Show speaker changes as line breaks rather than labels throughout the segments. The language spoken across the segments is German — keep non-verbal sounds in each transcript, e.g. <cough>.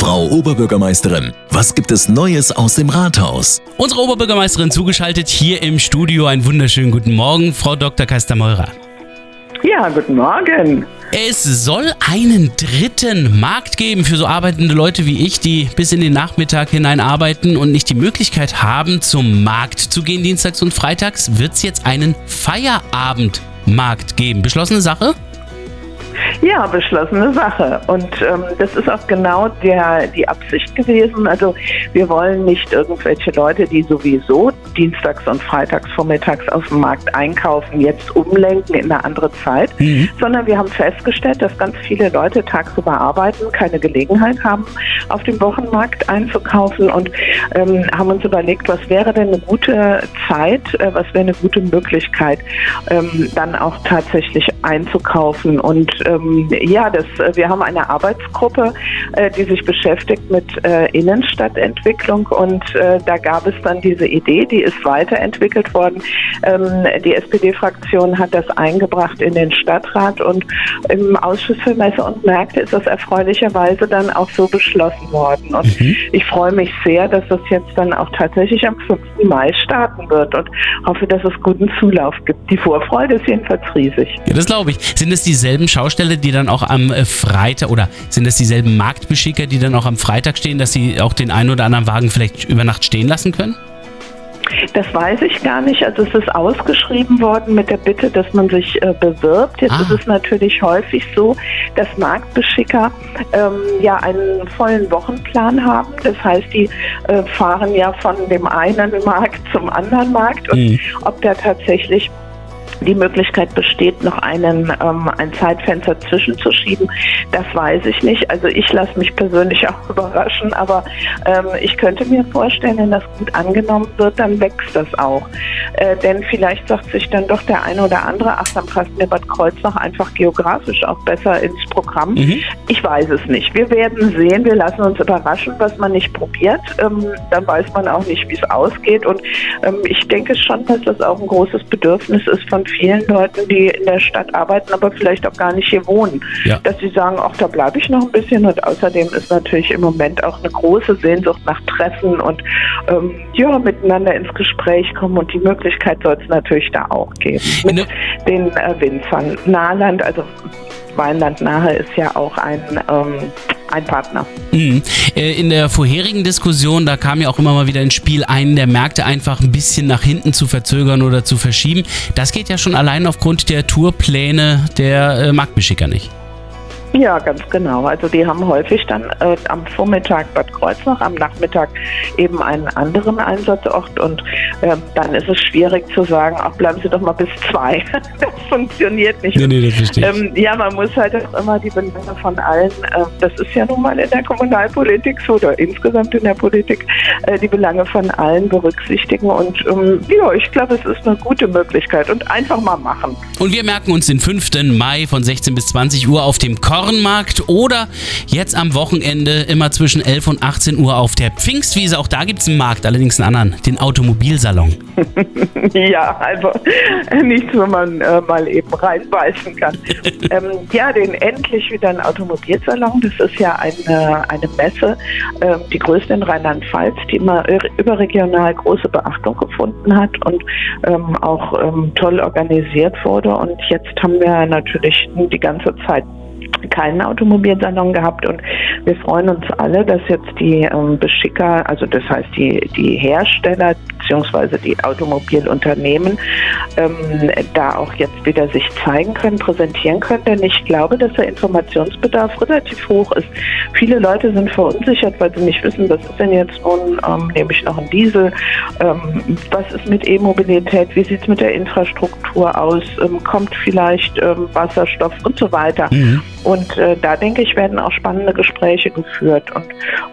Frau Oberbürgermeisterin, was gibt es Neues aus dem Rathaus?
Unsere Oberbürgermeisterin zugeschaltet hier im Studio. Einen wunderschönen guten Morgen, Frau Dr. Kastermeurer.
Ja, guten Morgen.
Es soll einen dritten Markt geben für so arbeitende Leute wie ich, die bis in den Nachmittag hinein arbeiten und nicht die Möglichkeit haben, zum Markt zu gehen, dienstags und freitags, wird es jetzt einen Feierabendmarkt geben. Beschlossene Sache?
Ja, beschlossene Sache. Und ähm, das ist auch genau der, die Absicht gewesen. Also wir wollen nicht irgendwelche Leute, die sowieso dienstags und freitags vormittags auf dem Markt einkaufen, jetzt umlenken in eine andere Zeit, mhm. sondern wir haben festgestellt, dass ganz viele Leute tagsüber arbeiten, keine Gelegenheit haben, auf dem Wochenmarkt einzukaufen und ähm, haben uns überlegt, was wäre denn eine gute Zeit, äh, was wäre eine gute Möglichkeit, ähm, dann auch tatsächlich einzukaufen und ähm, ja, das, äh, wir haben eine Arbeitsgruppe, äh, die sich beschäftigt mit äh, Innenstadtentwicklung und äh, da gab es dann diese Idee, die ist weiterentwickelt worden. Ähm, die SPD-Fraktion hat das eingebracht in den Stadtrat und im Ausschuss für Messe und Märkte ist das erfreulicherweise dann auch so beschlossen worden. Und mhm. ich freue mich sehr, dass das jetzt dann auch tatsächlich am 5. Mai starten wird und hoffe, dass es guten Zulauf gibt. Die Vorfreude ist jedenfalls riesig.
Ja, das glaube ich. Sind es dieselben Schausteller, die dann auch am äh, Freitag oder sind es dieselben Marktbeschicker, die dann auch am Freitag stehen, dass sie auch den einen oder anderen Wagen vielleicht über Nacht stehen lassen können?
Das weiß ich gar nicht. Also es ist ausgeschrieben worden mit der Bitte, dass man sich äh, bewirbt. Jetzt ah. ist es natürlich häufig so, dass Marktbeschicker ähm, ja einen vollen Wochenplan haben. Das heißt, die äh, fahren ja von dem einen Markt zum anderen Markt und mhm. ob da tatsächlich die Möglichkeit besteht, noch einen, ähm, ein Zeitfenster zwischenzuschieben, das weiß ich nicht. Also ich lasse mich persönlich <laughs> auch überraschen, aber ähm, ich könnte mir vorstellen, wenn das gut angenommen wird, dann wächst das auch. Äh, denn vielleicht sagt sich dann doch der eine oder andere, ach, dann passt mir Bad Kreuznach einfach geografisch auch besser ins Programm. Mhm. Ich weiß es nicht. Wir werden sehen, wir lassen uns überraschen, was man nicht probiert. Ähm, dann weiß man auch nicht, wie es ausgeht. Und ähm, ich denke schon, dass das auch ein großes Bedürfnis ist von vielen Leuten, die in der Stadt arbeiten, aber vielleicht auch gar nicht hier wohnen. Ja. Dass sie sagen, ach, da bleibe ich noch ein bisschen. Und außerdem ist natürlich im Moment auch eine große Sehnsucht nach Treffen und ähm, ja, miteinander ins Gespräch kommen. Und die Möglichkeit soll es natürlich da auch geben. Mit den äh, Winzern. Nahland, also Weinland Nahe ist ja auch ein ähm, ein Partner.
Mhm. Äh, in der vorherigen Diskussion, da kam ja auch immer mal wieder ins Spiel, einen der Märkte einfach ein bisschen nach hinten zu verzögern oder zu verschieben. Das geht ja schon allein aufgrund der Tourpläne der äh, Marktbeschicker nicht.
Ja, ganz genau. Also die haben häufig dann äh, am Vormittag Bad Kreuznach, am Nachmittag eben einen anderen Einsatzort und äh, dann ist es schwierig zu sagen, ach bleiben Sie doch mal bis zwei. <laughs> das funktioniert nicht.
Nee, nee, das verstehe
ich. Ähm, ja, man muss halt auch immer die Belange von allen, äh, das ist ja nun mal in der Kommunalpolitik so oder insgesamt in der Politik, äh, die Belange von allen berücksichtigen und ähm, ja, ich glaube, es ist eine gute Möglichkeit und einfach mal machen.
Und wir merken uns den 5. Mai von 16 bis 20 Uhr auf dem Korn Kornmarkt oder jetzt am Wochenende immer zwischen 11 und 18 Uhr auf der Pfingstwiese. Auch da gibt es einen Markt, allerdings einen anderen, den Automobilsalon. <laughs>
ja, also nichts, wo man äh, mal eben reinbeißen kann. <laughs> ähm, ja, den endlich wieder ein Automobilsalon. Das ist ja eine, eine Messe, äh, die größte in Rheinland-Pfalz, die immer überregional große Beachtung gefunden hat und ähm, auch ähm, toll organisiert wurde. Und jetzt haben wir natürlich die ganze Zeit keinen Automobilsalon gehabt und wir freuen uns alle, dass jetzt die ähm, Beschicker, also das heißt die, die Hersteller bzw. die Automobilunternehmen ähm, da auch jetzt wieder sich zeigen können, präsentieren können, denn ich glaube, dass der Informationsbedarf relativ hoch ist. Viele Leute sind verunsichert, weil sie nicht wissen, was ist denn jetzt nun, ähm, nehme ich noch einen Diesel, ähm, was ist mit E-Mobilität, wie sieht es mit der Infrastruktur aus, ähm, kommt vielleicht ähm, Wasserstoff und so weiter. Mhm. Und äh, da denke ich, werden auch spannende Gespräche geführt. Und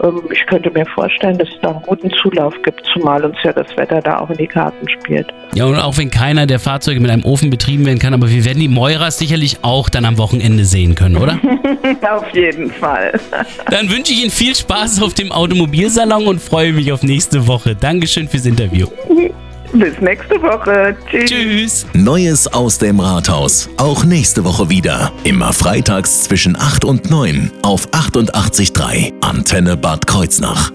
ähm, ich könnte mir vorstellen, dass es da einen guten Zulauf gibt, zumal uns ja das Wetter da auch in die Karten spielt.
Ja, und auch wenn keiner der Fahrzeuge mit einem Ofen betrieben werden kann, aber wir werden die Meuras sicherlich auch dann am Wochenende sehen können, oder? <laughs>
auf jeden Fall. <laughs>
dann wünsche ich Ihnen viel Spaß auf dem Automobilsalon und freue mich auf nächste Woche. Dankeschön fürs Interview. <laughs>
Bis nächste Woche. Tschüss.
Tschüss.
Neues aus dem Rathaus. Auch nächste Woche wieder. Immer freitags zwischen 8 und 9 auf 88.3 Antenne Bad Kreuznach.